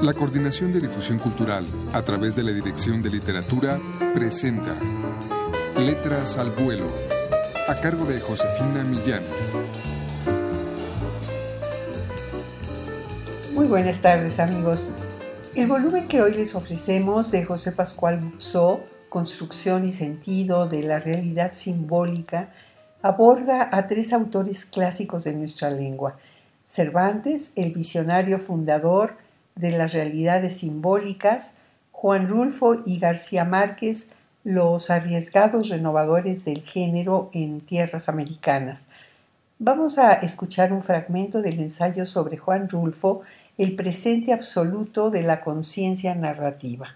La Coordinación de Difusión Cultural, a través de la Dirección de Literatura, presenta Letras al Vuelo, a cargo de Josefina Millán. Muy buenas tardes amigos. El volumen que hoy les ofrecemos de José Pascual Buxó, Construcción y Sentido de la Realidad Simbólica, aborda a tres autores clásicos de nuestra lengua. Cervantes, el visionario fundador de las realidades simbólicas, Juan Rulfo y García Márquez, los arriesgados renovadores del género en tierras americanas. Vamos a escuchar un fragmento del ensayo sobre Juan Rulfo, El presente absoluto de la conciencia narrativa.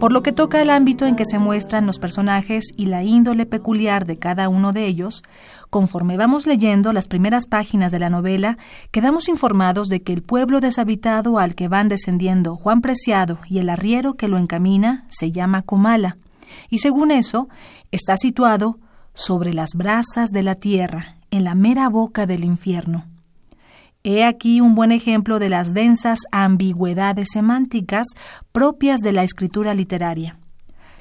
Por lo que toca el ámbito en que se muestran los personajes y la índole peculiar de cada uno de ellos, conforme vamos leyendo las primeras páginas de la novela, quedamos informados de que el pueblo deshabitado al que van descendiendo Juan Preciado y el arriero que lo encamina se llama Comala, y según eso, está situado sobre las brasas de la tierra, en la mera boca del infierno. He aquí un buen ejemplo de las densas ambigüedades semánticas propias de la escritura literaria.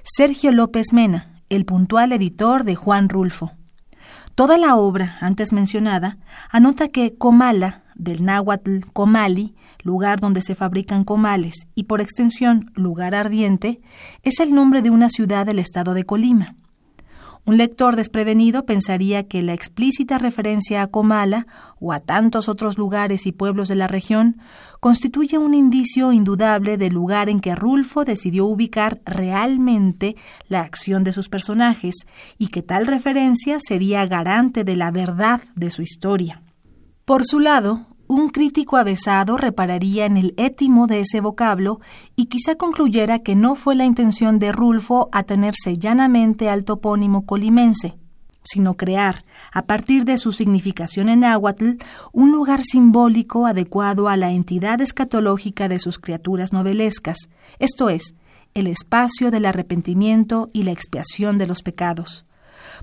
Sergio López Mena, el puntual editor de Juan Rulfo. Toda la obra antes mencionada anota que Comala, del náhuatl Comali, lugar donde se fabrican comales, y por extensión lugar ardiente, es el nombre de una ciudad del estado de Colima. Un lector desprevenido pensaría que la explícita referencia a Comala o a tantos otros lugares y pueblos de la región constituye un indicio indudable del lugar en que Rulfo decidió ubicar realmente la acción de sus personajes y que tal referencia sería garante de la verdad de su historia. Por su lado, un crítico avesado repararía en el étimo de ese vocablo y quizá concluyera que no fue la intención de Rulfo atenerse llanamente al topónimo colimense, sino crear, a partir de su significación en náhuatl, un lugar simbólico adecuado a la entidad escatológica de sus criaturas novelescas, esto es, el espacio del arrepentimiento y la expiación de los pecados.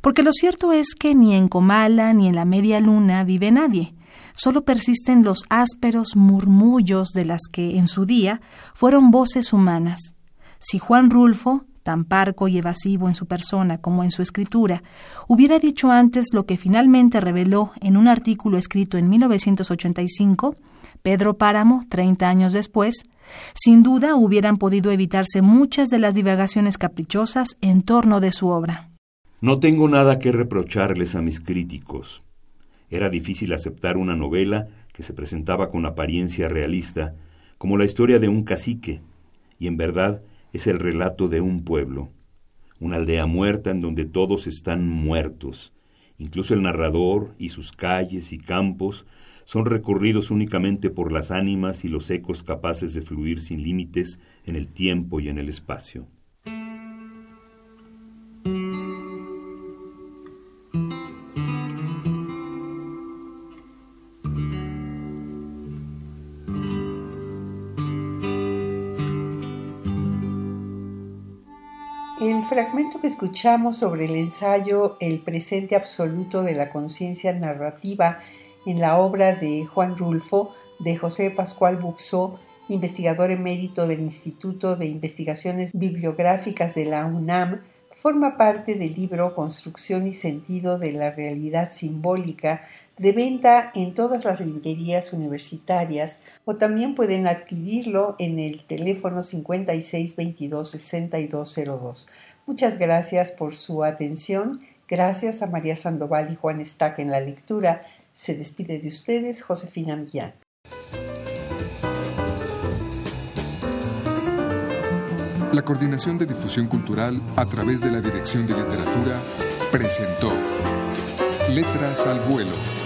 Porque lo cierto es que ni en Comala ni en la media luna vive nadie, solo persisten los ásperos murmullos de las que en su día fueron voces humanas. Si Juan Rulfo, tan parco y evasivo en su persona como en su escritura, hubiera dicho antes lo que finalmente reveló en un artículo escrito en 1985, Pedro Páramo, 30 años después, sin duda hubieran podido evitarse muchas de las divagaciones caprichosas en torno de su obra. No tengo nada que reprocharles a mis críticos. Era difícil aceptar una novela que se presentaba con apariencia realista, como la historia de un cacique, y en verdad es el relato de un pueblo, una aldea muerta en donde todos están muertos, incluso el narrador y sus calles y campos son recorridos únicamente por las ánimas y los ecos capaces de fluir sin límites en el tiempo y en el espacio. El fragmento que escuchamos sobre el ensayo El presente absoluto de la conciencia narrativa en la obra de Juan Rulfo de José Pascual Buxó, investigador emérito del Instituto de Investigaciones Bibliográficas de la UNAM, forma parte del libro Construcción y Sentido de la Realidad Simbólica de venta en todas las librerías universitarias o también pueden adquirirlo en el teléfono 56 22 6202. Muchas gracias por su atención. Gracias a María Sandoval y Juan Estac en la lectura. Se despide de ustedes Josefina Millán. La Coordinación de Difusión Cultural a través de la Dirección de Literatura presentó Letras al Vuelo